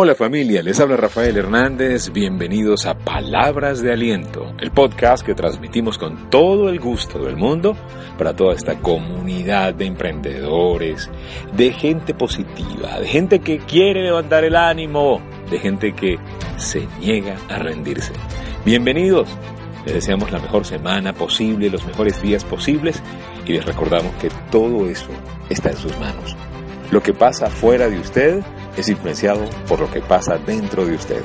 Hola familia, les habla Rafael Hernández, bienvenidos a Palabras de Aliento, el podcast que transmitimos con todo el gusto del mundo para toda esta comunidad de emprendedores, de gente positiva, de gente que quiere levantar el ánimo, de gente que se niega a rendirse. Bienvenidos, les deseamos la mejor semana posible, los mejores días posibles y les recordamos que todo eso está en sus manos. Lo que pasa fuera de usted es influenciado por lo que pasa dentro de usted.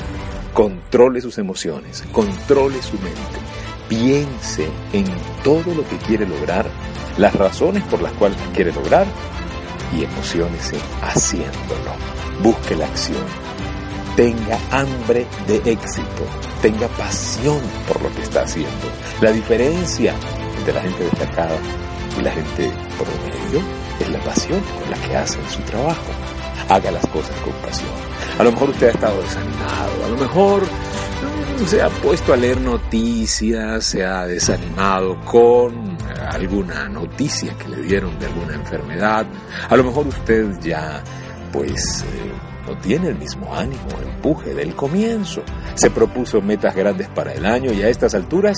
Controle sus emociones, controle su mente, piense en todo lo que quiere lograr, las razones por las cuales quiere lograr y emocionese haciéndolo. Busque la acción. Tenga hambre de éxito. Tenga pasión por lo que está haciendo. La diferencia entre la gente destacada y la gente promedio es la pasión con la que hacen su trabajo haga las cosas con pasión. A lo mejor usted ha estado desanimado, a lo mejor mm, se ha puesto a leer noticias, se ha desanimado con alguna noticia que le dieron de alguna enfermedad. A lo mejor usted ya, pues, eh, no tiene el mismo ánimo, empuje del comienzo. Se propuso metas grandes para el año y a estas alturas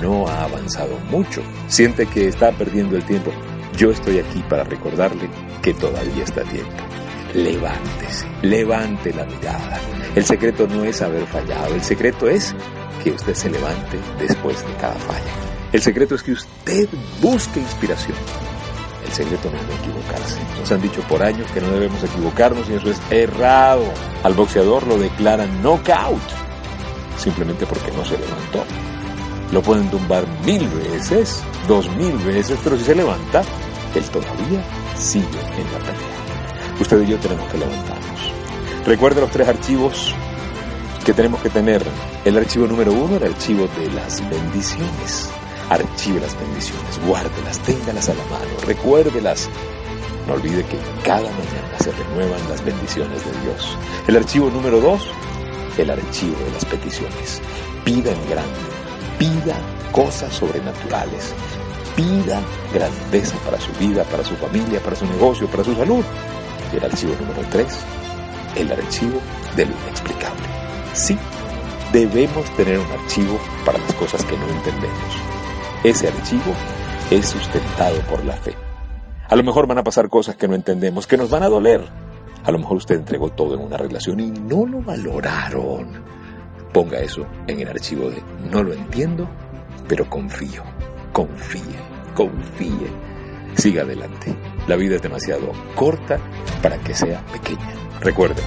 no ha avanzado mucho. Siente que está perdiendo el tiempo. Yo estoy aquí para recordarle que todavía está tiempo levántese, levante la mirada. El secreto no es haber fallado, el secreto es que usted se levante después de cada falla. El secreto es que usted busque inspiración. El secreto no es equivocarse. Nos han dicho por años que no debemos equivocarnos y eso es errado. Al boxeador lo declaran knockout, simplemente porque no se levantó. Lo pueden tumbar mil veces, dos mil veces, pero si se levanta, él todavía sigue en la pelea usted y yo tenemos que levantarnos. Recuerde los tres archivos que tenemos que tener. El archivo número uno, el archivo de las bendiciones. Archive las bendiciones, guárdelas, téngalas a la mano, recuérdelas. No olvide que cada mañana se renuevan las bendiciones de Dios. El archivo número dos, el archivo de las peticiones. Pida en grande, pida cosas sobrenaturales, pida grandeza para su vida, para su familia, para su negocio, para su salud el archivo número 3, el archivo de lo inexplicable. Sí, debemos tener un archivo para las cosas que no entendemos. Ese archivo es sustentado por la fe. A lo mejor van a pasar cosas que no entendemos, que nos van a doler. A lo mejor usted entregó todo en una relación y no lo valoraron. Ponga eso en el archivo de no lo entiendo, pero confío. Confíe, confíe. Siga adelante. La vida es demasiado corta para que sea pequeña. Recuerden,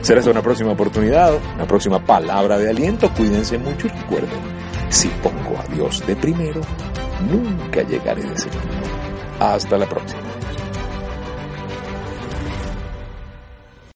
será hasta una próxima oportunidad, una próxima palabra de aliento. Cuídense mucho y recuerden, si pongo a Dios de primero, nunca llegaré de segundo. Hasta la próxima.